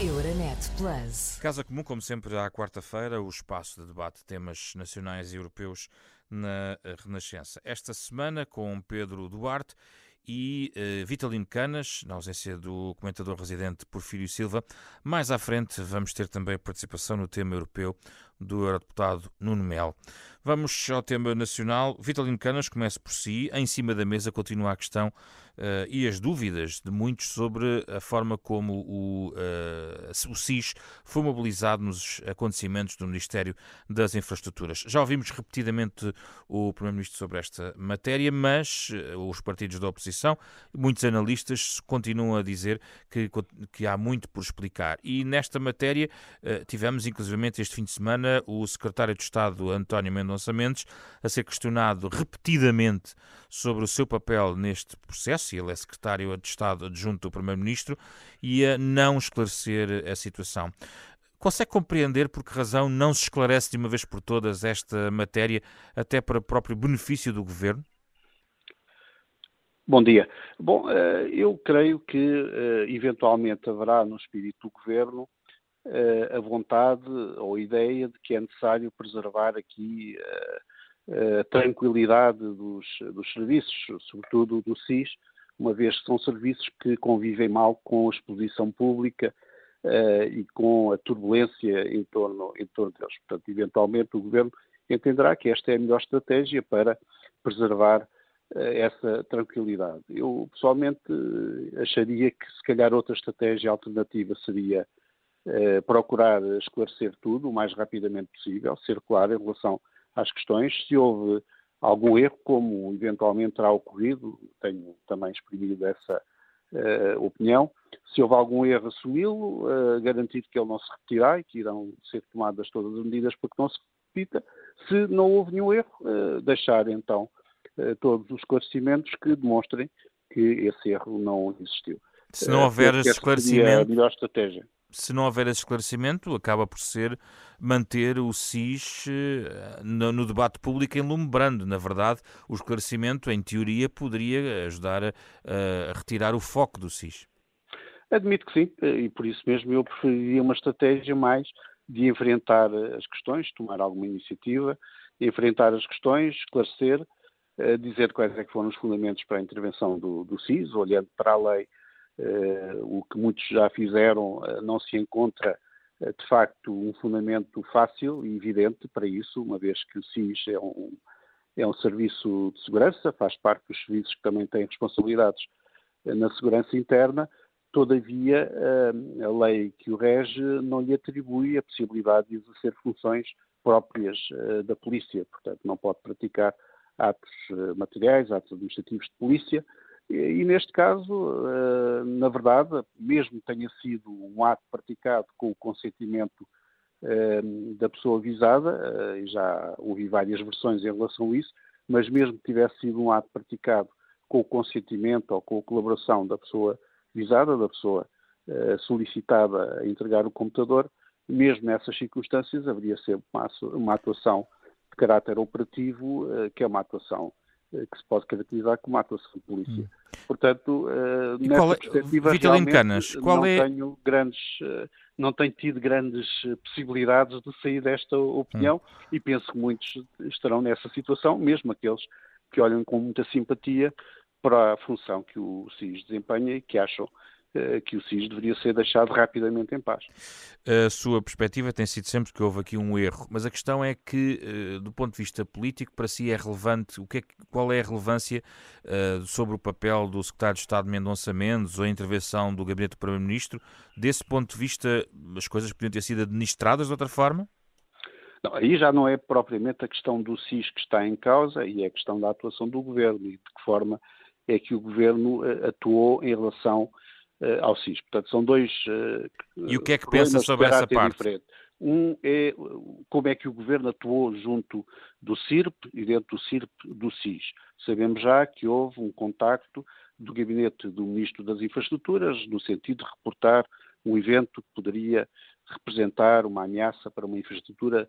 Euronet Plus. Casa Comum, como sempre, à quarta-feira, o espaço de debate de temas nacionais e europeus na Renascença. Esta semana, com Pedro Duarte e uh, Vitalino Canas, na ausência do comentador residente Porfírio Silva. Mais à frente vamos ter também participação no tema europeu do eurodeputado Nuno Mel. Vamos ao tema nacional. Vitalino Canas começa por si. Em cima da mesa continua a questão uh, e as dúvidas de muitos sobre a forma como o, uh, o SIS foi mobilizado nos acontecimentos do Ministério das Infraestruturas. Já ouvimos repetidamente o Primeiro-Ministro sobre esta matéria, mas uh, os partidos da oposição, muitos analistas continuam a dizer que, que há muito por explicar. E nesta matéria tivemos, inclusivamente, este fim de semana, o Secretário de Estado, António Mendonça Mendes, a ser questionado repetidamente sobre o seu papel neste processo se ele é secretário de Estado adjunto do Primeiro-Ministro, e a não esclarecer a situação. Consegue compreender por que razão não se esclarece de uma vez por todas esta matéria, até para o próprio benefício do governo? Bom dia. Bom, eh, eu creio que eh, eventualmente haverá no espírito do governo eh, a vontade ou a ideia de que é necessário preservar aqui a tranquilidade dos, dos serviços, sobretudo do SIS, uma vez que são serviços que convivem mal com a exposição pública uh, e com a turbulência em torno, em torno deles. Portanto, eventualmente o Governo entenderá que esta é a melhor estratégia para preservar uh, essa tranquilidade. Eu, pessoalmente, uh, acharia que, se calhar, outra estratégia alternativa seria procurar esclarecer tudo o mais rapidamente possível, ser claro em relação às questões. Se houve algum erro, como eventualmente terá ocorrido, tenho também exprimido essa uh, opinião. Se houve algum erro, assumi-lo, uh, garantir que ele não se repetirá e que irão ser tomadas todas as medidas para que não se repita. Se não houve nenhum erro, uh, deixar então todos os esclarecimentos que demonstrem que esse erro não existiu. Se não houver esclarecimento. a melhor estratégia se não houver esse esclarecimento, acaba por ser manter o SIS eh, no, no, debate público enlumbrando. Na verdade, o esclarecimento, em teoria, poderia ajudar a, a retirar o foco do SIS. Admito que sim, e por isso mesmo eu preferiria uma estratégia mais de enfrentar as questões, tomar alguma iniciativa, enfrentar as questões, esclarecer, eh, dizer quais é que foram os fundamentos para a intervenção do, do olhando para a lei o que muitos já fizeram, uh, não se encontra uh, de facto um fundamento fácil e evidente para isso, uma vez que o SIS é um, é um serviço de segurança, faz parte dos serviços que também têm responsabilidades na segurança interna, todavia a lei que o rege não lhe atribui a possibilidade de exercer funções próprias da polícia, portanto não pode praticar atos materiais, atos administrativos de polícia, e, neste caso, eh, na verdade, mesmo tenha sido um ato praticado com o consentimento eh, da pessoa visada, eh, e já ouvi várias versões em relação a isso, mas mesmo que tivesse sido um ato praticado com o consentimento ou com a colaboração da pessoa visada, da pessoa solicitada a entregar o computador, mesmo nessas circunstâncias haveria sempre uma atuação de caráter operativo, que é uma atuação que se pode caracterizar como atuação de polícia. Hum. Portanto, uh, nessa é, perspectiva, Vitalino Canas, qual não é... tenho grandes, uh, não tenho tido grandes possibilidades de sair desta opinião hum. e penso que muitos estarão nessa situação, mesmo aqueles que olham com muita simpatia para a função que o SIS desempenha e que acham eh, que o SIS deveria ser deixado rapidamente em paz. A sua perspectiva tem sido sempre que houve aqui um erro, mas a questão é que, eh, do ponto de vista político, para si é relevante, o que é, qual é a relevância uh, sobre o papel do secretário de Estado Mendonça Mendes ou a intervenção do gabinete do Primeiro-Ministro? Desse ponto de vista, as coisas podiam ter sido administradas de outra forma? Não, aí já não é propriamente a questão do SIS que está em causa e é a questão da atuação do governo e de que forma é que o governo atuou em relação ao SIS. Portanto, são dois. Uh, e o que é que pensa sobre essa parte? Diferente. Um é como é que o governo atuou junto do CIRP e dentro do CIRP do SIS. Sabemos já que houve um contacto do gabinete do Ministro das Infraestruturas no sentido de reportar um evento que poderia representar uma ameaça para uma infraestrutura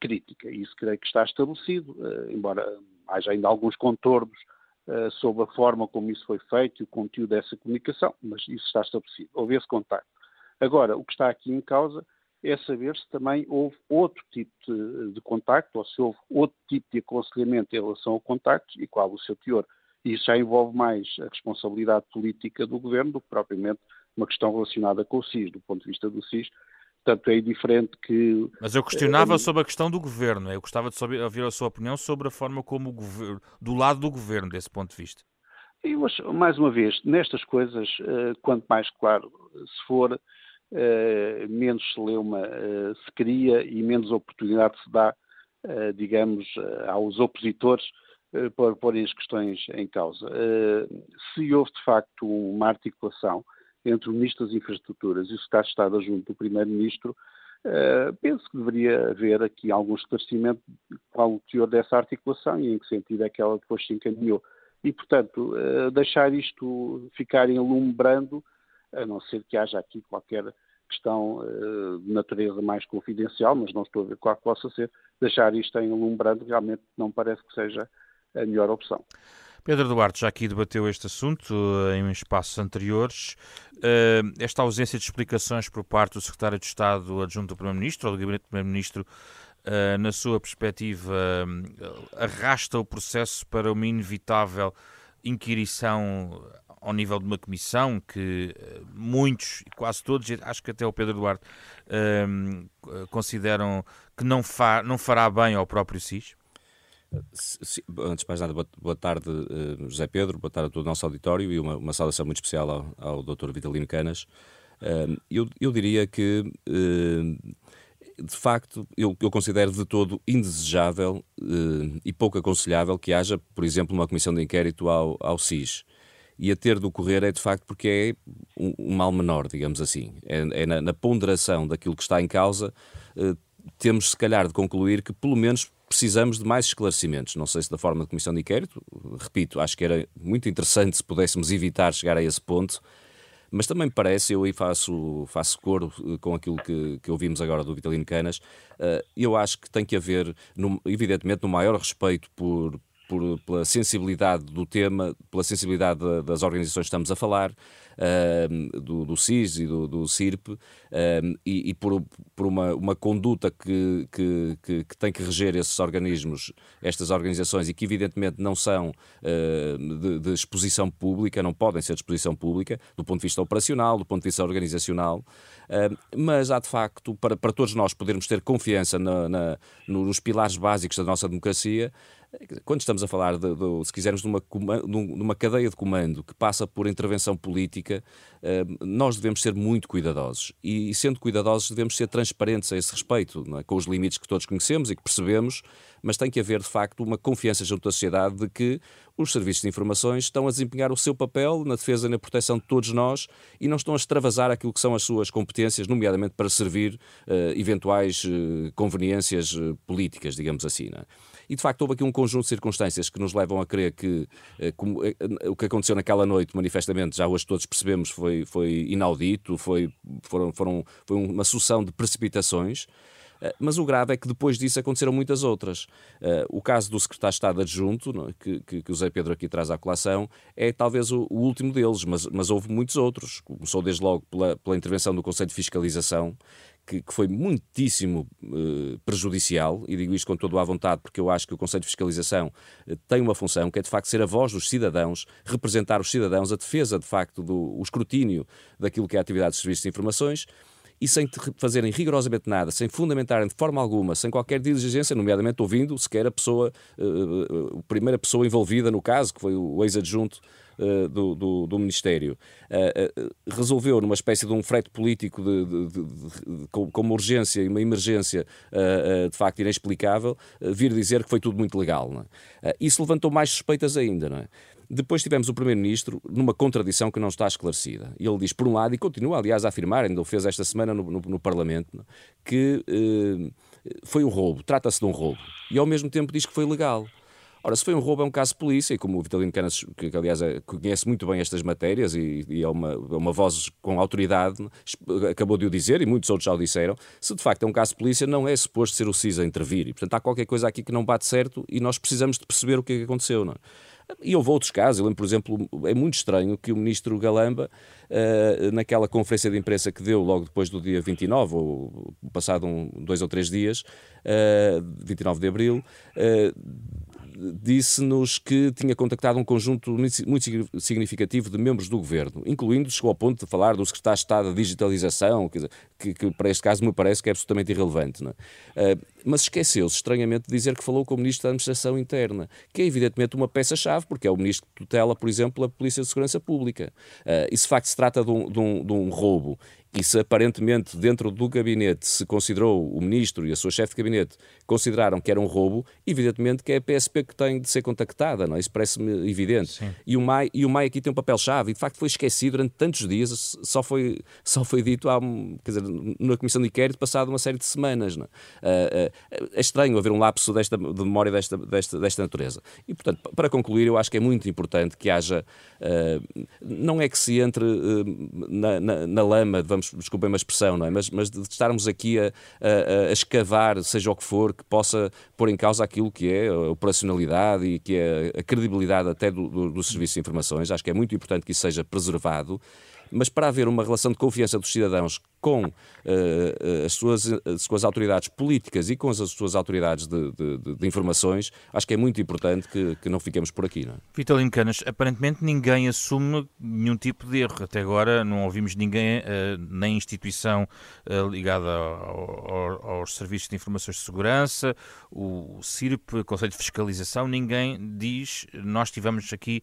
crítica. Isso creio que está estabelecido, embora haja ainda alguns contornos uh, sobre a forma como isso foi feito e o conteúdo dessa comunicação, mas isso está estabelecido. Houve esse contacto. Agora, o que está aqui em causa é saber se também houve outro tipo de, de contacto ou se houve outro tipo de aconselhamento em relação ao contacto e qual o seu teor. E isso já envolve mais a responsabilidade política do governo do que propriamente uma questão relacionada com o SIS, do ponto de vista do SIS. Portanto, é diferente que. Mas eu questionava é, sobre a questão do governo. Eu gostava de saber, ouvir a sua opinião sobre a forma como o governo, do lado do governo, desse ponto de vista. Eu acho, mais uma vez, nestas coisas, eh, quanto mais claro se for, eh, menos celeuma se cria e menos oportunidade se dá, digamos, aos opositores para porem as questões em causa. Se houve, de facto, uma articulação entre o Ministro das Infraestruturas e o Secretário de Estado adjunto do Primeiro-Ministro, penso que deveria haver aqui algum esclarecimento qual o teor dessa articulação e em que sentido é que ela depois se encaminhou e, portanto, uh, deixar isto ficar em lume brando, a não ser que haja aqui qualquer questão uh, de natureza mais confidencial, mas não estou a ver qual possa ser, deixar isto em lume brando realmente não parece que seja a melhor opção. Pedro Duarte já aqui debateu este assunto eh, em espaços anteriores. Esta ausência de explicações por parte do Secretário de Estado adjunto do Primeiro-Ministro ou do Gabinete do Primeiro-Ministro uh, na sua perspectiva, arrasta o processo para uma inevitável inquirição ao nível de uma comissão que muitos, quase todos, acho que até o Pedro Duarte, consideram que não fará bem ao próprio SIS? Antes de mais nada, boa, tarde, José Pedro, boa tarde a todo o nosso auditório e uma, uma saudação muito especial ao, ao Dr. Vitalino Canas. eu, eu diria que de facto, eu, eu considero de todo indesejável eh, e pouco aconselhável que haja, por exemplo, uma comissão de inquérito ao, ao SIS. E a ter de ocorrer é de facto porque é um, um mal menor, digamos assim. É, é na, na, ponderação daquilo que está em causa, eh, temos se calhar de concluir que pelo menos precisamos de mais esclarecimentos. Não sei se da forma de comissão de inquérito, repito, acho que era muito interessante se pudéssemos evitar chegar a esse ponto mas também parece, eu aí faço, faço coro eh, com aquilo que, que ouvimos agora do Vitalino Canas, uh, eu acho que tem que haver, evidentemente, no maior respeito por, por, pela sensibilidade do tema, pela sensibilidade das organizações que estamos a falar, uh, do, do CIS e do, do CIRP, uh, e, e, por, por uma, uma conduta que, que, que, que, tem que reger esses organismos, estas organizações, e que evidentemente não são uh, de, de, exposição pública, não podem ser de exposição pública, do ponto de vista operacional, do ponto de vista organizacional, mas há de facto, para, para todos nós podermos ter confiança na, na, nos pilares básicos da nossa democracia, quando estamos a falar, de, de, se quisermos, de uma, de uma cadeia de comando que passa por intervenção política, eh, nós devemos ser muito cuidadosos. E, sendo cuidadosos, devemos ser transparentes a esse respeito, é? com os limites que todos conhecemos e que percebemos, mas tem que haver, de facto, uma confiança junto da sociedade de que os serviços de informações estão a desempenhar o seu papel na defesa e na proteção de todos nós e não estão a extravasar aquilo que são as suas competências, nomeadamente para servir uh, eventuais uh, conveniências uh, políticas, digamos assim. É? E de facto houve aqui um conjunto de circunstâncias que nos levam a crer que como, o que aconteceu naquela noite, manifestamente, já hoje todos percebemos, foi, foi inaudito, foi, foram, foram, foi uma sucessão de precipitações. Eh, mas o grave é que depois disso aconteceram muitas outras. Eh, o caso do secretário de Estado adjunto, é? que, o Zé Pedro aqui traz à colação, é talvez o, último deles, mas, houve muitos outros. Começou desde logo pela, intervenção do Conselho de Fiscalização, que, foi muitíssimo uh, prejudicial, e digo isto com toda a vontade, porque eu acho que o Conselho de Fiscalização tem uma função, que é de facto ser a voz dos cidadãos, representar os cidadãos, a defesa de facto do escrutínio daquilo que é a atividade de serviços de informações, e sem fazerem rigorosamente nada, sem fundamentarem de forma alguma, sem qualquer diligência, nomeadamente ouvindo sequer a pessoa, uh, a primeira pessoa envolvida no caso, que foi o ex-adjunto uh, do, do, do, Ministério, resolveu, numa espécie de um frete político de, de, de, com, uma urgência e uma emergência de facto inexplicável, vir dizer que foi tudo muito legal. É? isso levantou mais suspeitas ainda. Não é? Depois tivemos o Primeiro-Ministro numa contradição que não está esclarecida. Ele diz, por um lado, e continua, aliás, a afirmar, ainda o fez esta semana no, no, no Parlamento, que eh, foi um roubo, trata-se de um roubo. E ao mesmo tempo diz que foi legal. Ora, se foi um roubo, é um caso de polícia, e como o Vitalino Canas, que, aliás é, conhece muito bem estas matérias e, e é, uma, é uma voz com autoridade, acabou de o dizer, e muitos outros já o disseram, se de facto é um caso de polícia, não é suposto ser o CIS a intervir. E, portanto, há qualquer coisa aqui que não bate certo e nós precisamos de perceber o que é que aconteceu. Não é? E houve outros casos, eu lembro, por exemplo, é muito estranho que o ministro Galamba, uh, naquela conferência de imprensa que deu logo depois do dia 29, ou passado um, dois ou três dias, uh, 29 de abril, uh, disse-nos que tinha contactado um conjunto muito significativo de membros do governo, incluindo, chegou ao ponto de falar do secretário de Estado da Digitalização, que, que, para este caso me parece que é absolutamente irrelevante. É? Uh, mas esqueceu-se, estranhamente, de dizer que falou com o Ministro da Administração Interna, que é evidentemente uma peça-chave, porque é o Ministro que tutela, por exemplo, a Polícia de Segurança Pública. Uh, e se de facto se trata de um, de um, de um roubo e se aparentemente dentro do gabinete se considerou, o ministro e a sua chefe de gabinete consideraram que era um roubo, evidentemente que é a PSP que tem de ser contactada, não é? Isso parece-me evidente. E o, MAI, e o MAI aqui tem um papel-chave e de facto foi esquecido durante tantos dias, só foi, só foi dito há, quer dizer, na Comissão de Inquérito passado uma série de semanas. Não é? Uh, uh, é estranho haver um lapso desta, de memória desta, desta, desta natureza. E portanto, para concluir, eu acho que é muito importante que haja, uh, não é que se entre na, na, na lama, vamos desculpem a expressão, não é? mas, mas de estarmos aqui a, a, a, escavar, seja o que for, que possa pôr em causa aquilo que é a operacionalidade e que é a credibilidade até do, do, do Serviço de Informações. Acho que é muito importante que isso seja preservado mas para haver uma relação de confiança dos cidadãos com uh, as, suas, as suas autoridades políticas e com as suas autoridades de, de, de informações, acho que é muito importante que, que não fiquemos por aqui. Não é? Vitalino Canas, aparentemente ninguém assume nenhum tipo de erro. Até agora não ouvimos ninguém, uh, nem instituição uh, ligada ao, ao, aos serviços de informações de segurança, o CIRP, Conselho de Fiscalização, ninguém diz nós tivemos aqui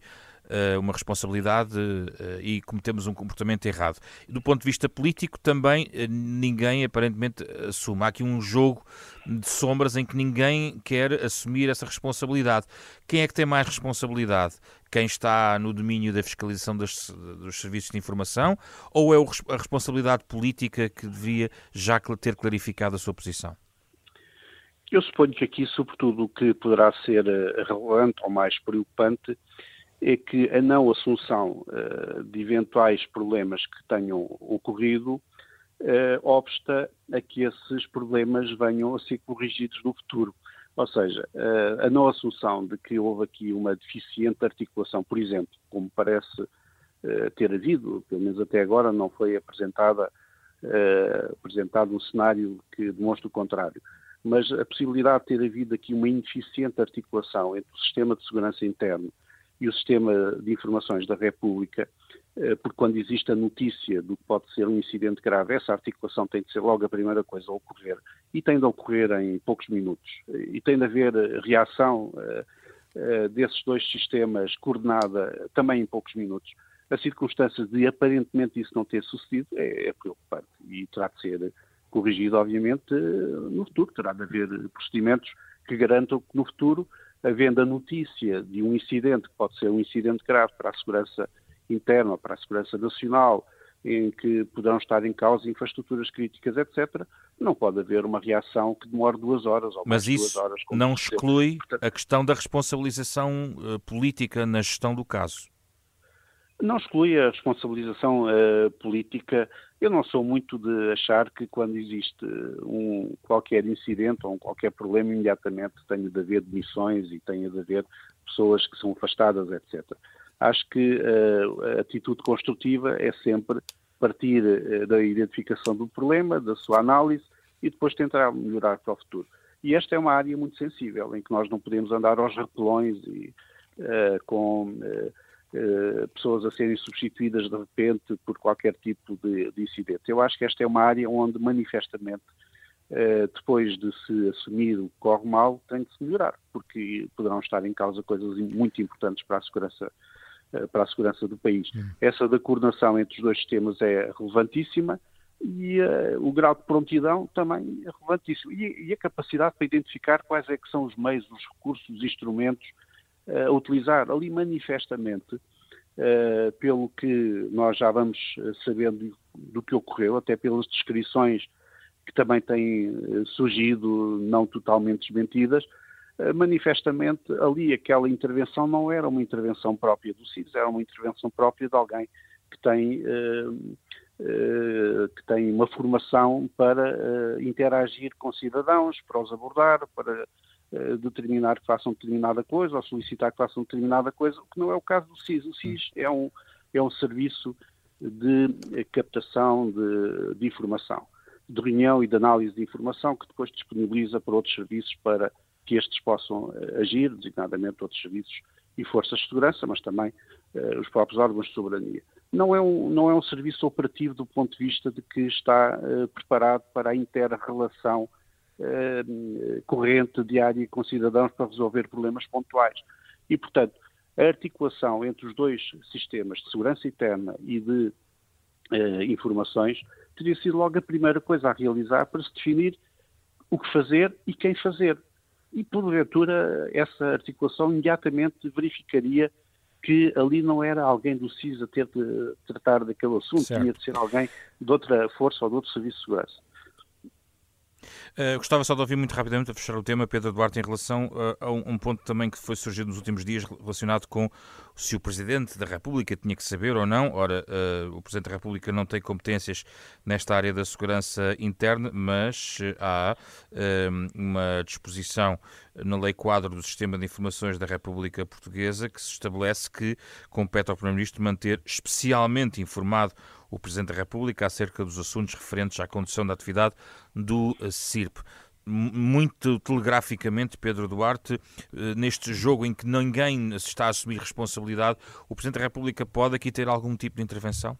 uma responsabilidade uh, e cometemos um comportamento errado. Do ponto de vista político, também uh, ninguém aparentemente assume. Há aqui um jogo de sombras em que ninguém quer assumir essa responsabilidade. Quem é que tem mais responsabilidade? Quem está no domínio da fiscalização dos, dos serviços de informação ou é a responsabilidade política que devia já ter clarificado a sua posição? Eu suponho que aqui, sobretudo, o que poderá ser relevante ou mais preocupante é que a não assunção uh, de eventuais problemas que tenham ocorrido uh, obsta a que esses problemas venham a ser corrigidos no futuro. Ou seja, uh, a não assunção de que houve aqui uma deficiente articulação, por exemplo, como parece ter havido, pelo menos até agora não foi apresentada, apresentado um cenário que demonstra o contrário, mas a possibilidade de ter havido aqui uma ineficiente articulação entre o sistema de segurança interno e o sistema de informações da República, eh, porque quando existe a notícia do que pode ser um incidente grave, essa articulação tem de ser logo a primeira coisa a ocorrer e tem de ocorrer em poucos minutos. E tem de haver reação eh, eh, desses dois sistemas coordenada também em poucos minutos. A circunstância de aparentemente isso não ter sucedido é, é preocupante e terá de ser corrigido, obviamente, no futuro. Terá de haver procedimentos que garantam que no futuro havendo a notícia de um incidente, que pode ser um incidente grave para a segurança interna, para a segurança nacional, em que poderão estar em causa infraestruturas críticas, etc., não pode haver uma reação que demore duas horas ou Mas mais isso duas horas. não exclui Portanto, a questão da responsabilização uh, política na gestão do caso? Não exclui a responsabilização uh, política. Eu não sou muito de achar que quando existe um qualquer incidente ou um qualquer problema, imediatamente tenha de haver demissões e tenha de haver pessoas que são afastadas, etc. Acho que uh, a atitude construtiva é sempre partir uh, da identificação do problema, da sua análise e depois tentar melhorar para o futuro. E esta é uma área muito sensível, em que nós não podemos andar aos repelões e com eh, pessoas a serem substituídas de repente por qualquer tipo de, de, incidente. Eu acho que esta é uma área onde manifestamente, uh, depois de se assumir o que corre mal, tem de se melhorar, porque poderão estar em causa coisas muito importantes para a segurança, uh, para a segurança do país. Essa da coordenação entre os dois sistemas é relevantíssima e o grau de prontidão também é relevantíssimo. E, e, a capacidade para identificar quais é que são os meios, os recursos, os instrumentos a utilizar ali manifestamente, pelo que nós já vamos eh, sabendo do que ocorreu, até pelas descrições que também têm eh, surgido, não totalmente desmentidas, uh, manifestamente ali aquela intervenção não era uma intervenção própria do CIS, era uma intervenção própria de alguém que tem, uh, que tem uma formação para interagir com cidadãos, para os abordar, para determinar que façam determinada coisa ou solicitar que façam determinada coisa, o que não é o caso do SIS. O SIS é um, é um serviço de captação de, de informação, de reunião e de análise de informação que depois disponibiliza para outros serviços para que estes possam agir, designadamente outros serviços e forças de segurança, mas também os próprios órgãos de soberania. Não é, um, não é um serviço operativo do ponto de vista de que está preparado para a inter-relação corrente, diária com cidadãos para resolver problemas pontuais. E, portanto, a articulação entre os dois sistemas de segurança interna e de informações teria sido logo a primeira coisa a realizar para se definir o que fazer e quem fazer e, porventura, essa articulação imediatamente verificaria que ali não era alguém do CIS a ter de tratar daquele assunto, certo. tinha de ser alguém de outra força ou de outro serviço de segurança. Uh, gostava só de ouvir muito rapidamente, a fechar o tema, Pedro Duarte, em relação uh, a um, um, ponto também que foi surgido nos últimos dias relacionado com se o Presidente da República tinha que saber ou não. Ora, uh, o Presidente da República não tem competências nesta área da segurança interna, mas há uma disposição na Lei Quadro do Sistema de Informações da República Portuguesa que se estabelece que compete ao Primeiro-Ministro manter especialmente informado o Presidente da República acerca dos assuntos referentes à condução da atividade do CIRP muito telegraficamente, Pedro Duarte, eh, neste jogo em que ninguém se está a assumir responsabilidade, o Presidente da República pode aqui ter algum tipo de intervenção?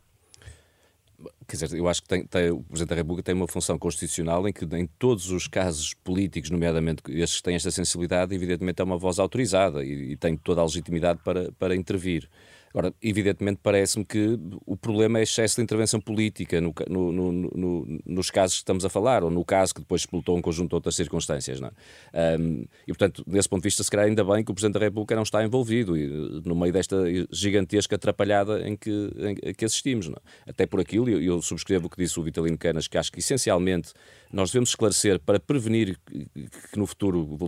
Quer dizer, eu acho que tem, tem, o Presidente da República tem uma função constitucional em que, em todos os casos políticos, nomeadamente estes que têm esta sensibilidade, evidentemente é uma voz autorizada e, e tem toda a legitimidade para, para intervir. Agora, evidentemente, parece-me que o problema é excesso de intervenção política no, no, no, nos casos que estamos a falar, ou no caso que depois explotou um conjunto de outras circunstâncias. Não é? um, e, portanto, desse ponto de vista, se calhar ainda bem que o Presidente da República não está envolvido e, no meio desta gigantesca atrapalhada em que, em, que assistimos. É? Até por aquilo, eu, eu subscrevo o que disse o Vitalino Canas, que acho que essencialmente nós devemos esclarecer para prevenir que no futuro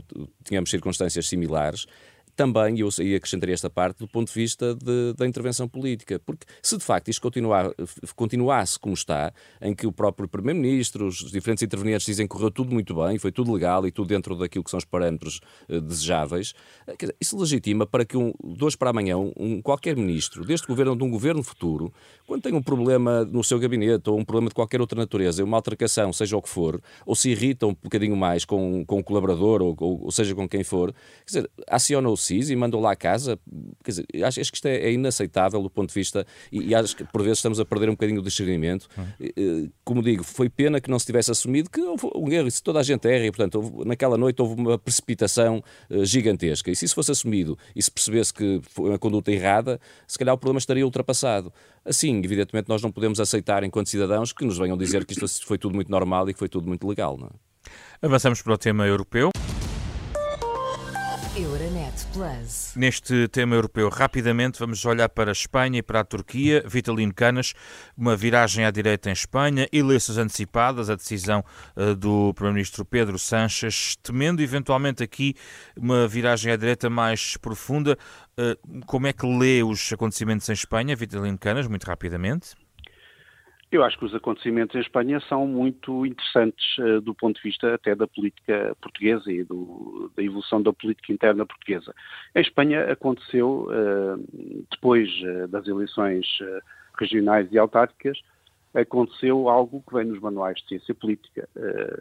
tenhamos circunstâncias similares também, eu aí acrescentaria esta parte, do ponto de vista de, da intervenção política. Porque se de facto isto continuar, continuasse como está, em que o próprio Primeiro-Ministro, os diferentes intervenientes dizem que correu tudo muito bem, foi tudo legal e tudo dentro daquilo que são os parâmetros uh, desejáveis, uh, dizer, isso legitima para que um, de hoje para amanhã um, qualquer ministro deste governo ou de um governo futuro, quando tem um problema no seu gabinete ou um problema de qualquer outra natureza, uma altercação, seja o que for, ou se irrita um bocadinho mais com, com o colaborador ou, ou, ou seja com quem for, quer dizer, aciona o CIS e mandou lá a casa. Quer dizer, acho, acho que isto é, é, inaceitável do ponto de vista, e, e, acho que por vezes estamos a perder um bocadinho o discernimento. Hum. Como digo, foi pena que não se tivesse assumido que houve um erro, isso toda a gente erra, e portanto, houve, naquela noite houve uma precipitação uh, gigantesca. E se isso fosse assumido e se percebesse que foi uma conduta errada, se calhar o problema estaria ultrapassado. Assim, evidentemente, nós não podemos aceitar, enquanto cidadãos, que nos venham dizer que isto foi tudo muito normal e que foi tudo muito legal. Não é? Avançamos para o tema europeu. Euronet Plus. Neste tema europeu, rapidamente vamos olhar para a Espanha e para a Turquia. Vitalino Canas, uma viragem à direita em Espanha, eleições antecipadas, a decisão uh, do Primeiro-Ministro Pedro Sánchez, temendo eventualmente aqui uma viragem à direita mais profunda. Uh, como é que lê os acontecimentos em Espanha, Vitalino Canas, muito rapidamente? Eu acho que os acontecimentos em Espanha são muito interessantes uh, do ponto de vista até da política portuguesa e do, da evolução da política interna portuguesa. Em Espanha aconteceu, uh, depois uh, das eleições regionais e autárquicas, aconteceu algo que vem nos manuais de ciência política.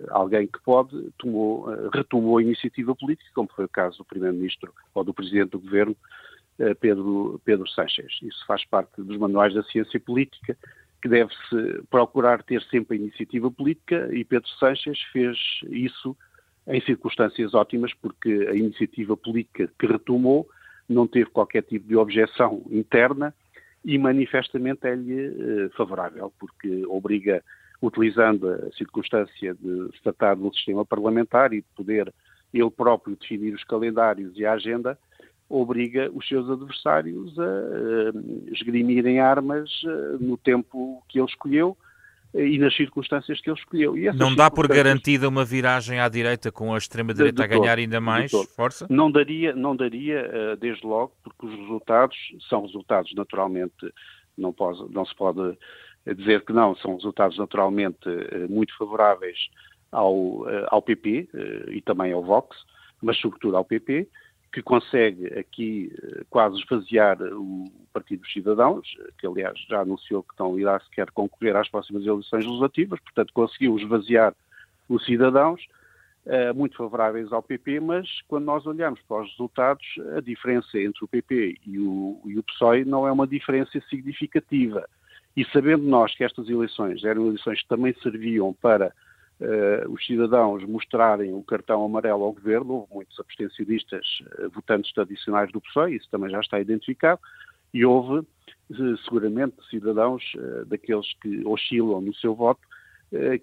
alguém que pode tomou, retomou a iniciativa política, como foi o caso do Primeiro-Ministro ou do Presidente do Governo, Pedro, Pedro Sánchez. Isso faz parte dos manuais da ciência política que deve-se procurar ter sempre a iniciativa política e Pedro Sanches fez isso em circunstâncias ótimas, porque a iniciativa política que retomou não teve qualquer tipo de objeção interna e manifestamente é-lhe eh, favorável, porque obriga, utilizando a circunstância de se tratar de um sistema parlamentar e de poder ele próprio definir os calendários e a agenda, obriga os seus adversários a, a esgrimirem armas eh, no tempo que ele escolheu eh, e nas circunstâncias que ele escolheu. não dá por garantida uma viragem à direita com a extrema-direita a ganhar ainda mais força? Não daria, não daria desde logo, porque os resultados são resultados naturalmente, não, pode, não se pode dizer que não, são resultados naturalmente muito favoráveis ao, ao PP e também ao Vox, mas sobretudo ao PP, que consegue aqui eh, quase esvaziar o Partido dos Cidadãos, que aliás já anunciou que estão irá sequer concorrer às próximas eleições legislativas, portanto conseguiu esvaziar os cidadãos, uh, muito favoráveis ao PP, mas quando nós olhamos para os resultados, a diferença entre o PP e o, e o PSOE não é uma diferença significativa. E sabendo nós que estas eleições eram eleições que também serviam para uh, os cidadãos mostrarem o cartão amarelo ao governo, houve muitos abstencionistas uh, votantes tradicionais do PSOE, isso também já está identificado, e houve uh, seguramente cidadãos daqueles que oscilam no seu voto,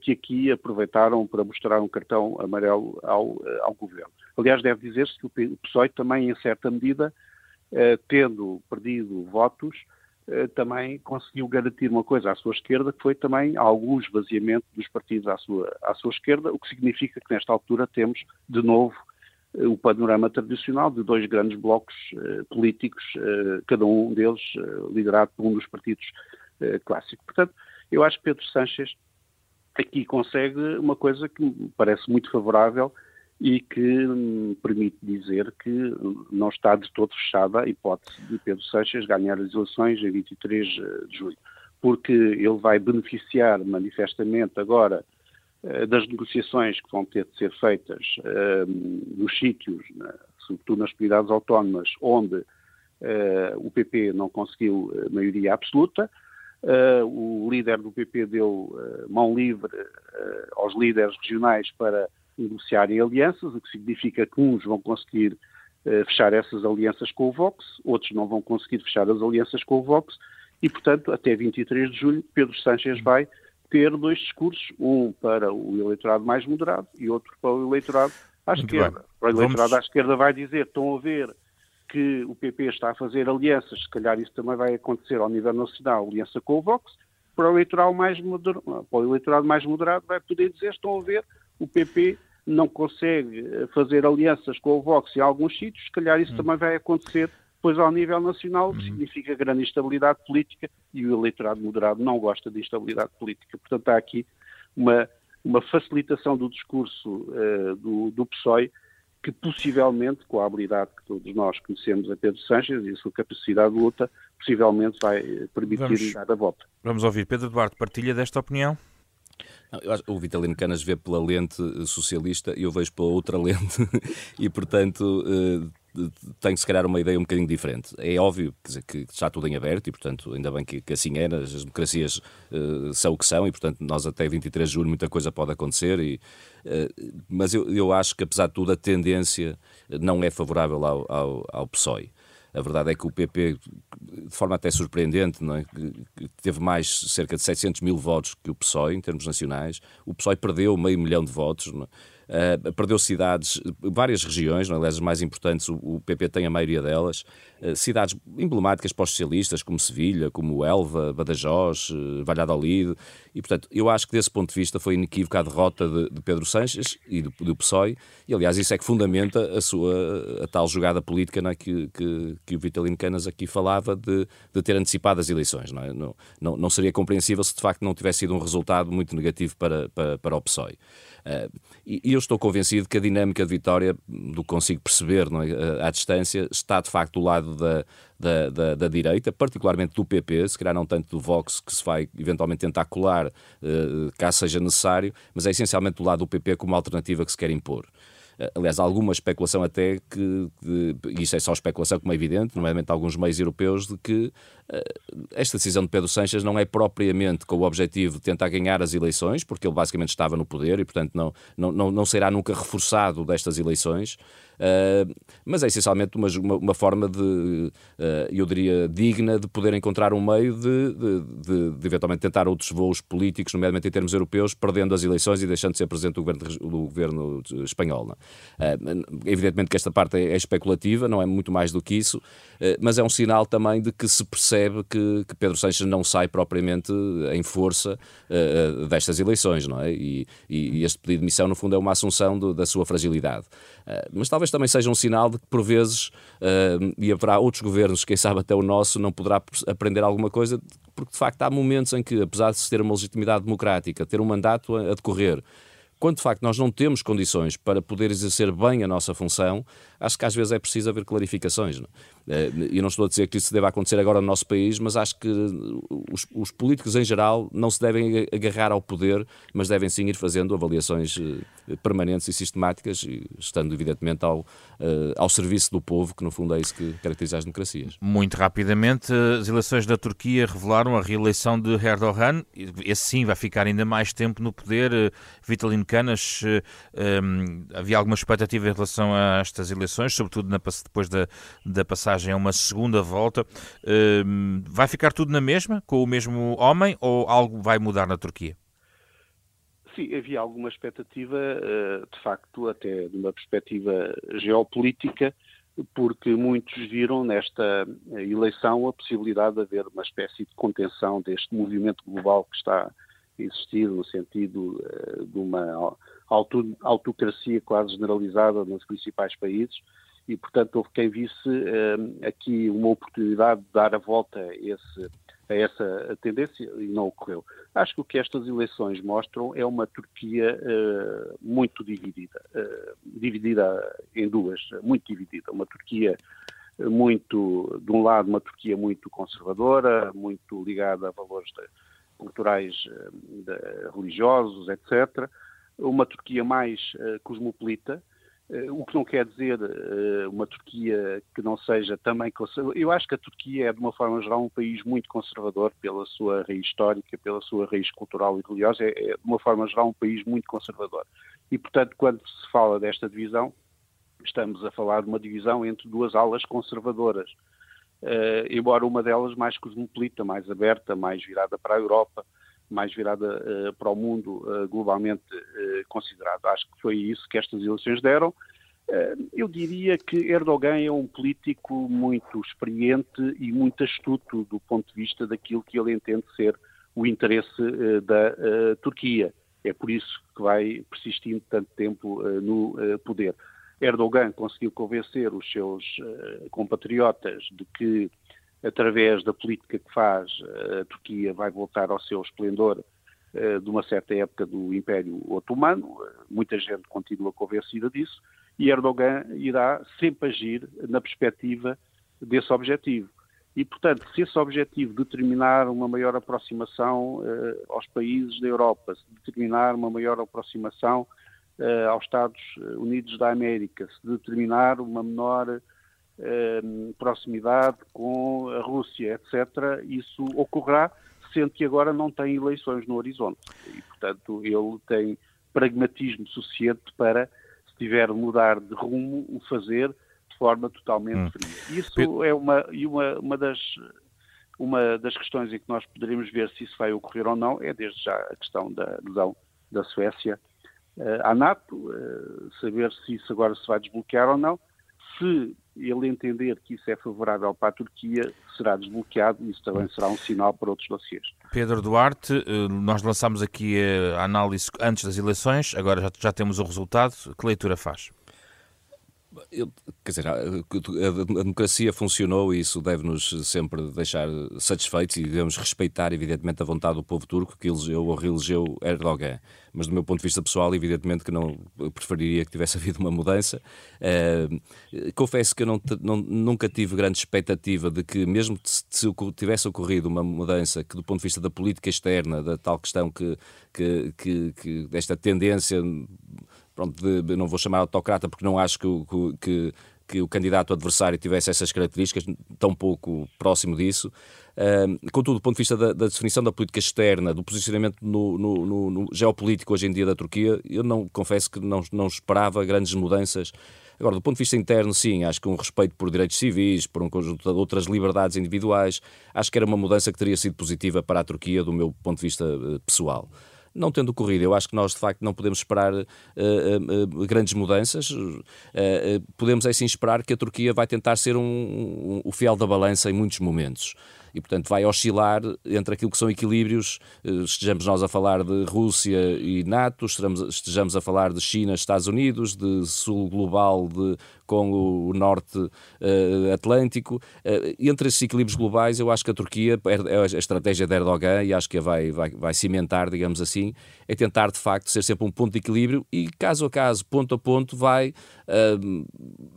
que aqui aproveitaram para mostrar um cartão amarelo ao, ao governo. Aliás, deve dizer-se que o PSOE também, em certa medida, tendo perdido votos, também conseguiu garantir uma coisa à sua esquerda, que foi também algum esvaziamento dos partidos à sua, à sua esquerda, o que significa que nesta altura temos de novo eh, o panorama tradicional de dois grandes blocos uh, políticos, uh, cada um deles uh, liderado por um dos partidos clássicos. Portanto, eu acho que Pedro Sánchez aqui consegue uma coisa que me parece muito favorável e que me permite dizer que não está de todo fechada a hipótese de Pedro Seixas ganhar as eleições em 23 de julho, porque ele vai beneficiar manifestamente agora eh, das negociações que vão ter de ser feitas uh, nos sítios, sobretudo nas comunidades autónomas, onde uh, o PP não conseguiu maioria absoluta. Uh, o líder do PP deu mão livre aos líderes regionais para negociarem alianças, o que significa que uns vão conseguir uh, fechar essas alianças com o Vox, outros não vão conseguir fechar as alianças com o Vox, e, portanto, até 23 de julho, Pedro Sánchez vai ter dois discursos, um para o eleitorado mais moderado e outro para o eleitorado à Muito esquerda. Bem. Para o eleitorado Vamos... à esquerda vai dizer, estão a ver que o PP está a fazer alianças, se calhar isso também vai acontecer ao nível nacional, aliança com o Vox, para o eleitorado mais moderado, para o eleitorado mais moderado vai poder dizer, estão a ver, o PP não consegue eh, fazer alianças com o Vox em alguns sítios, se calhar isso hum. também vai acontecer depois ao nível nacional, hum. significa grande instabilidade política e o eleitorado moderado não gosta de instabilidade política. Portanto, há aqui uma, uma facilitação do discurso uh, do, do PSOE que possivelmente, com a habilidade que todos nós conhecemos a Pedro Sanches e a sua capacidade de luta, possivelmente vai eh, permitir vamos, dar a volta. Vamos ouvir. Pedro Duarte, partilha desta opinião? O Vitalino Canas vê pela lente socialista e eu vejo pela outra lente e, portanto, eh, tenho se calhar uma ideia um bocadinho diferente. É óbvio dizer, que está tudo em aberto e, portanto, ainda bem que, que assim é, as democracias uh, são o que são e, portanto, nós até 23 de julho muita coisa pode acontecer, e, uh, mas eu, eu acho que, apesar de tudo, a tendência não é favorável ao, ao, ao PSOE. A verdade é que o PP, de forma até surpreendente, não é? teve mais cerca de 700 mil votos que o PSOE em termos nacionais. O PSOE perdeu meio milhão de votos. Não é? Uh, perdeu cidades, várias regiões, não é? aliás, as mais importantes, o, o PP tem a maioria delas, uh, cidades emblemáticas para os socialistas, como Sevilha, como Elva, Badajoz, uh, Valladolid, e portanto, eu acho que desse ponto de vista foi inequívoca a derrota de, de Pedro Sanches e do, do, PSOE, e aliás, isso é que fundamenta a sua a tal jogada política é? que, que, que, o Vitalino Canas aqui falava de, de ter antecipado as eleições. Não, é? não, não, não, seria compreensível se de facto não tivesse sido um resultado muito negativo para, para, para o PSOE. Uh, e, eu estou convencido que a dinâmica de Vitória, do que consigo perceber é, à distância, está de facto do lado da, da, da, da, direita, particularmente do PP, se calhar não tanto do Vox, que se vai eventualmente tentar colar, uh, caso seja necessário, mas é essencialmente do lado do PP como alternativa que se quer impor. Aliás, alguma especulação até que, e isso é só especulação, como é evidente, nomeadamente alguns meios europeus, de que uh, esta decisão de Pedro Sanches não é propriamente com o objetivo de tentar ganhar as eleições, porque ele basicamente estava no poder e, portanto, não, não, não, não será nunca reforçado destas eleições, uh, mas é essencialmente uma, uma, forma de, uh, eu diria, digna de poder encontrar um meio de, de, de, eventualmente tentar outros voos políticos, nomeadamente em termos europeus, perdendo as eleições e deixando de ser presidente do governo, do governo espanhol. Uh, evidentemente que esta parte é, é, especulativa, não é muito mais do que isso, mas é um sinal também de que se percebe que, que Pedro Sanches não sai propriamente em força destas eleições, não é? E, e, este pedido de missão, no fundo, é uma assunção da sua fragilidade. mas talvez talvez também seja um sinal de que, por vezes, uh, e haverá outros governos, quem sabe até o nosso, não poderá aprender alguma coisa, porque de facto há momentos em que, apesar de se ter uma legitimidade democrática, ter um mandato a, a decorrer, quando de facto nós não temos condições para poder exercer bem a nossa função, acho que às vezes é preciso haver clarificações. Não? É? E não estou a dizer que isso deva acontecer agora no nosso país, mas acho que os, os, políticos em geral não se devem agarrar ao poder, mas devem sim ir fazendo avaliações eh, permanentes e sistemáticas, estando evidentemente ao, eh, ao serviço do povo, que no fundo é isso que caracteriza as democracias. Muito rapidamente, as eleições da Turquia revelaram a reeleição de Erdogan. Esse sim vai ficar ainda mais tempo no poder. Vitalino Canas, havia alguma expectativa em relação a estas eleições, sobretudo depois da passagem a uma segunda volta. Um, vai ficar tudo na mesma, com o mesmo homem, ou algo vai mudar na Turquia? Sim, havia alguma expectativa, eh, de facto, até de uma perspectiva geopolítica, porque muitos viram nesta eleição a possibilidade de haver uma espécie de contenção deste movimento global que está a existir, no sentido eh, de uma autocracia quase generalizada nos principais países, e, portanto, houve quem visse eh, aqui uma oportunidade de dar a volta a, esse, a essa tendência e não ocorreu. Acho que o que estas eleições mostram é uma Turquia uh, muito dividida, uh, dividida em duas, muito dividida. Uma Turquia muito, de um lado, uma Turquia muito conservadora, muito ligada a valores de, culturais de, religiosos, etc. Uma Turquia mais cosmopolita, eh, o que não quer dizer uh, uma Turquia que não seja também. Eu acho que a Turquia é, de uma forma geral, um país muito conservador pela sua raiz histórica, pela sua raiz cultural e religiosa. É, é, de uma forma geral, um país muito conservador. E, portanto, quando se fala desta divisão, estamos a falar de uma divisão entre duas alas conservadoras. Uh, embora uma delas mais cosmopolita, mais aberta, mais virada para a Europa, mais virada uh, para o mundo uh, globalmente uh, considerado. Acho que foi isso que estas eleições deram. eu diria que Erdogan é um político muito experiente e muito astuto do ponto de vista daquilo que ele entende ser o interesse da Turquia. É por isso que vai persistindo tanto tempo no poder. Erdogan conseguiu convencer os seus compatriotas de que através da política que faz, a Turquia vai voltar ao seu esplendor eh, de uma certa época do Império Otomano, muita gente continua convencida disso, e Erdogan irá sempre agir na perspectiva desse objetivo. E, portanto, se esse objetivo determinar uma maior aproximação aos países da Europa, se determinar uma maior aproximação aos Estados Unidos da América, se determinar uma menor eh, proximidade com a Rússia, etc., isso ocorrerá, sendo que agora não tem eleições no horizonte. E, portanto, ele tem pragmatismo suficiente para, se tiver de mudar de rumo, o fazer de forma totalmente hum. fria. Isso é uma, uma, uma das uma das questões em que nós poderemos ver se isso vai ocorrer ou não é desde já a questão da adesão da Suécia uh, à NATO, uh, saber se isso agora se vai desbloquear ou não. Se ele entender que isso é favorável para a Turquia, será desbloqueado e isso também será um sinal para outros dossiers. Pedro Duarte, eh, nós lançámos aqui a análise antes das eleições, agora já, já temos o resultado. Que leitura faz? Eu, quer dizer, a, a, democracia funcionou e isso deve-nos sempre deixar satisfeitos e devemos respeitar, evidentemente, a vontade do povo turco que elegeu ou reelegeu Erdogan. Mas, do meu ponto de vista pessoal, evidentemente que não preferiria que tivesse havido uma mudança. Uh, confesso que eu não, não, nunca tive grande expectativa de que, mesmo se, se tivesse ocorrido uma mudança que, do ponto de vista da política externa, da tal questão que, que, que, que desta tendência pronto, de, não vou chamar autocrata porque não acho que, que, que o candidato adversário tivesse essas características, tão pouco próximo disso. Contudo, do ponto de vista da, da, definição da política externa, do posicionamento no, no, no, no, geopolítico hoje em dia da Turquia, eu não confesso que não, não esperava grandes mudanças. Agora, do ponto de vista interno, sim, acho que um respeito por direitos civis, por um conjunto de outras liberdades individuais, acho que era uma mudança que teria sido positiva para a Turquia, do meu ponto de vista uh, pessoal não tendo ocorrido. Eu acho que nós, de facto, não podemos esperar uh, uh, grandes mudanças. Uh, podemos, é sim, esperar que a Turquia vai tentar ser um, um, o fiel da balança em muitos momentos. E, portanto, vai oscilar entre aquilo que são equilíbrios, eh, estejamos nós a falar de Rússia e NATO, estejamos, a falar de China, Estados Unidos, de sul global de, com o norte uh, atlântico. Uh, entre esses equilíbrios globais, eu acho que a Turquia, é a estratégia de Erdogan, e acho que a vai, vai, vai cimentar, digamos assim, é tentar de facto ser sempre um ponto de equilíbrio e caso a caso, ponto a ponto, vai,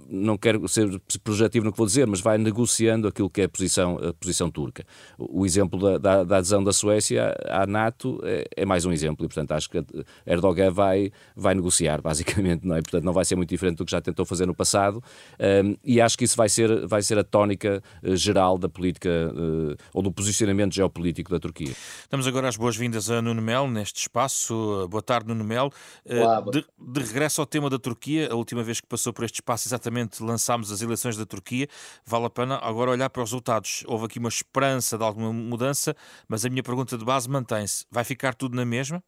não quero ser projetivo no que vou dizer, mas vai negociando aquilo que é a posição, a posição turca. O exemplo da, da, da adesão da Suécia à NATO é, é, mais um exemplo e, portanto, acho que Erdogan vai, vai negociar, basicamente, não é? Portanto, não vai ser muito diferente do que já tentou fazer no passado um, e acho que isso vai ser, vai ser a tónica uh, geral da política uh, ou do posicionamento geopolítico da Turquia. Damos agora as boas-vindas a Nuno Mel neste espaço. Boa tarde, Nuno Mel. Uh, Olá, de, de regresso ao tema da Turquia, a última vez que passou por este espaço, exatamente lançámos as eleições da Turquia. Vale a pena agora olhar para os resultados. Houve aqui uma esperança de alguma mudança, mas a minha pergunta de base mantém-se. Vai ficar tudo na mesma?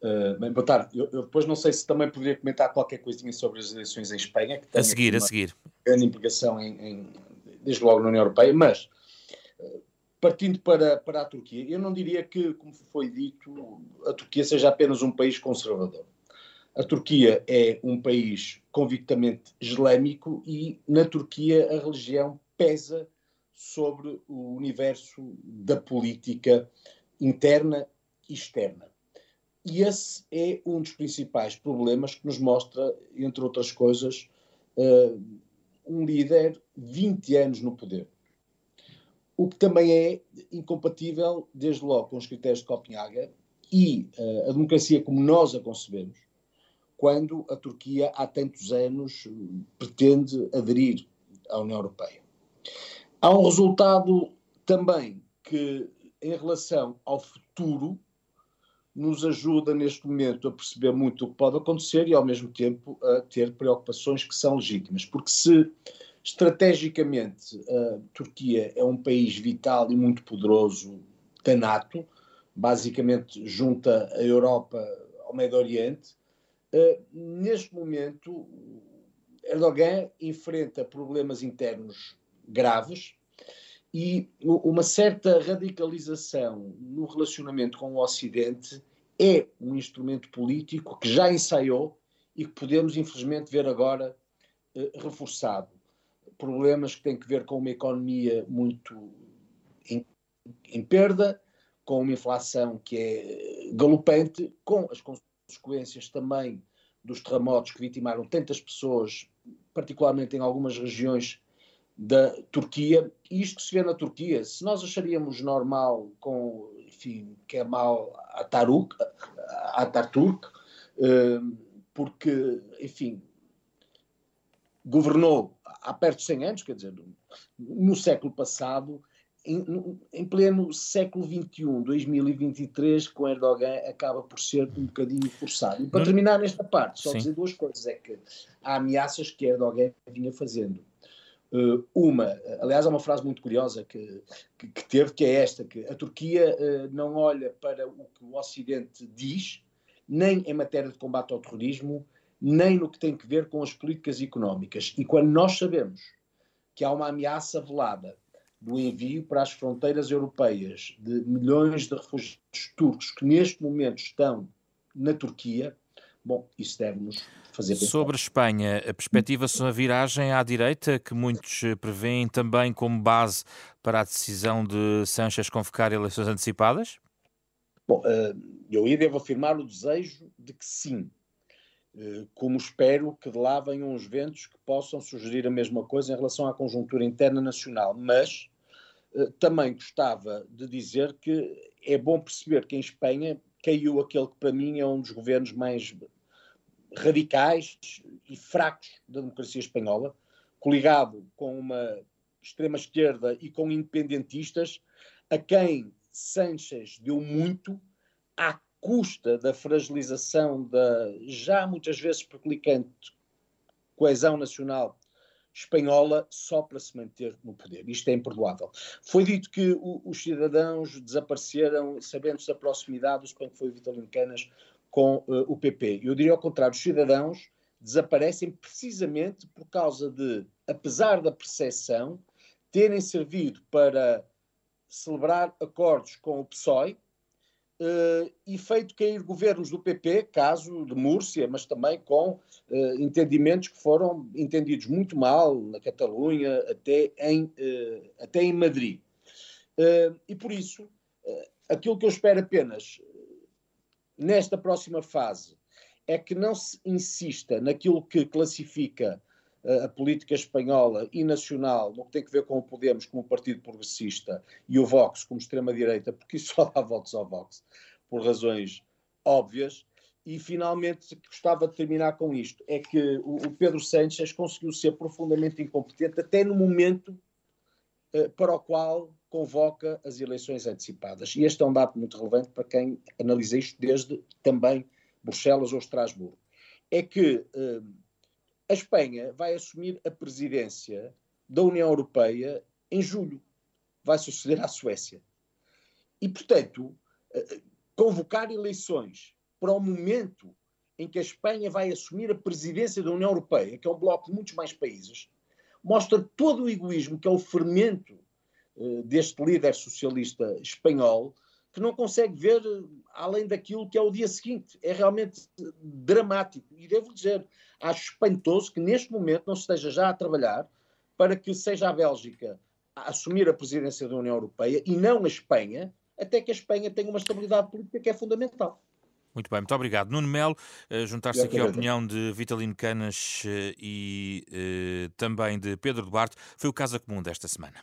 Uh, bem, boa tarde. Eu, eu, depois não sei se também poderia comentar qualquer coisinha sobre as eleições em Espanha. Que a seguir, a seguir. Grande implicação em, em, desde logo na União Europeia, mas uh, partindo para, para a Turquia, eu não diria que, como foi dito, a Turquia seja apenas um país conservador. A Turquia é um país convictamente islâmico e na Turquia a religião pesa sobre o universo da política interna e externa. E esse é um dos principais problemas que nos mostra, entre outras coisas, uh, um líder 20 anos no poder. O que também é incompatível, desde logo, com os critérios de Copenhaga e uh, a democracia como nós a concebemos, quando a Turquia há tantos anos pretende aderir à União Europeia. Há um resultado também que, em relação ao futuro, nos ajuda neste momento a perceber muito o que pode acontecer e, ao mesmo tempo, a ter preocupações que são legítimas. Porque se estrategicamente a Turquia é um país vital e muito poderoso da NATO, basicamente junta a Europa ao Médio Oriente, neste momento Erdogan enfrenta problemas internos graves e uma certa radicalização no relacionamento com o Ocidente é um instrumento político que já ensaiou e que podemos, infelizmente, ver agora eh, reforçado. Problemas que têm que ver com uma economia muito em, em perda, com uma inflação que é galopante, com as consequências também dos terremotos que vitimaram tantas pessoas, particularmente em algumas regiões da Turquia, e isto que se vê na Turquia, se nós acharíamos normal com, enfim, Kemal Atatürk, Atatürk hum, porque, enfim, governou há perto de 100 anos, quer dizer, no século passado, em, em, pleno século XXI, 2023, com Erdogan acaba por ser um bocadinho forçado. E para terminar nesta parte, só Sim. dizer duas coisas: é que há ameaças que Erdogan vinha fazendo Uh, uma, aliás, há uma frase muito curiosa que, que, que, teve, que é esta, que a Turquia uh, não olha para o que o Ocidente diz, nem em matéria de combate ao terrorismo, nem no que tem que ver com as políticas económicas. E quando nós sabemos que há uma ameaça velada do envio para as fronteiras europeias de milhões de refugiados turcos que neste momento estão na Turquia, bom, isso deve-nos fazer pensar. Sobre Espanha, a perspectiva-se uma viragem à direita, que muitos prevêem também como base para a decisão de Sanchez convocar eleições antecipadas? Bom, eh, eu aí devo afirmar o desejo de que sim, eh, como espero que de lá venham os ventos que possam sugerir a mesma coisa em relação à conjuntura interna nacional, mas eh, também gostava de dizer que é bom perceber que em Espanha caiu aquele que para mim é um dos governos mais radicais e fracos da democracia espanhola, coligado com uma extrema-esquerda e com independentistas, a quem Sánchez deu muito à custa da fragilização da já muitas vezes perclicante coesão nacional espanhola só para se manter no poder. Isto é imperdoável. Foi dito que o, os cidadãos desapareceram, sabendo-se a proximidade do que foi Vitalino Canas, com uh, o PP. Eu diria ao contrário, os cidadãos desaparecem precisamente por causa de, apesar da percepção, terem servido para celebrar acordos com o PSOE uh, e feito cair governos do PP, caso de Múrcia, mas também com uh, entendimentos que foram entendidos muito mal na Catalunha, até em, uh, até em Madrid. e por isso, aquilo que eu espero apenas nesta próxima fase é que não se insista naquilo que classifica a política espanhola e nacional no que tem a ver com o Podemos como Partido Progressista e o Vox como extrema-direita, porque isso só dá votos ao Vox, por razões óbvias. E finalmente gostava de terminar com isto: é que o, Pedro Sánchez conseguiu ser profundamente incompetente até no momento eh, para o qual convoca as eleições antecipadas. E este é um dado muito relevante para quem analisa isto desde também Bruxelas ou Estrasburgo. É que eh, a Espanha vai assumir a presidência da União Europeia em julho. Vai suceder à Suécia. E, portanto, eh, convocar eleições para o momento em que a Espanha vai assumir a presidência da União Europeia, que é um bloco de muitos mais países, mostra todo o egoísmo que é o fermento uh, deste líder socialista espanhol, que não consegue ver além daquilo que é o dia seguinte. É realmente dramático. E devo dizer, acho espantoso que neste momento não se esteja já a trabalhar para que seja a Bélgica a assumir a presidência da União Europeia e não a Espanha, até que a Espanha tenha uma estabilidade política que é fundamental. Muito bem, muito obrigado. Nuno Melo, uh, juntar-se aqui à opinião de Vitalino Canas e também de Pedro Duarte, foi o Casa Comum desta semana.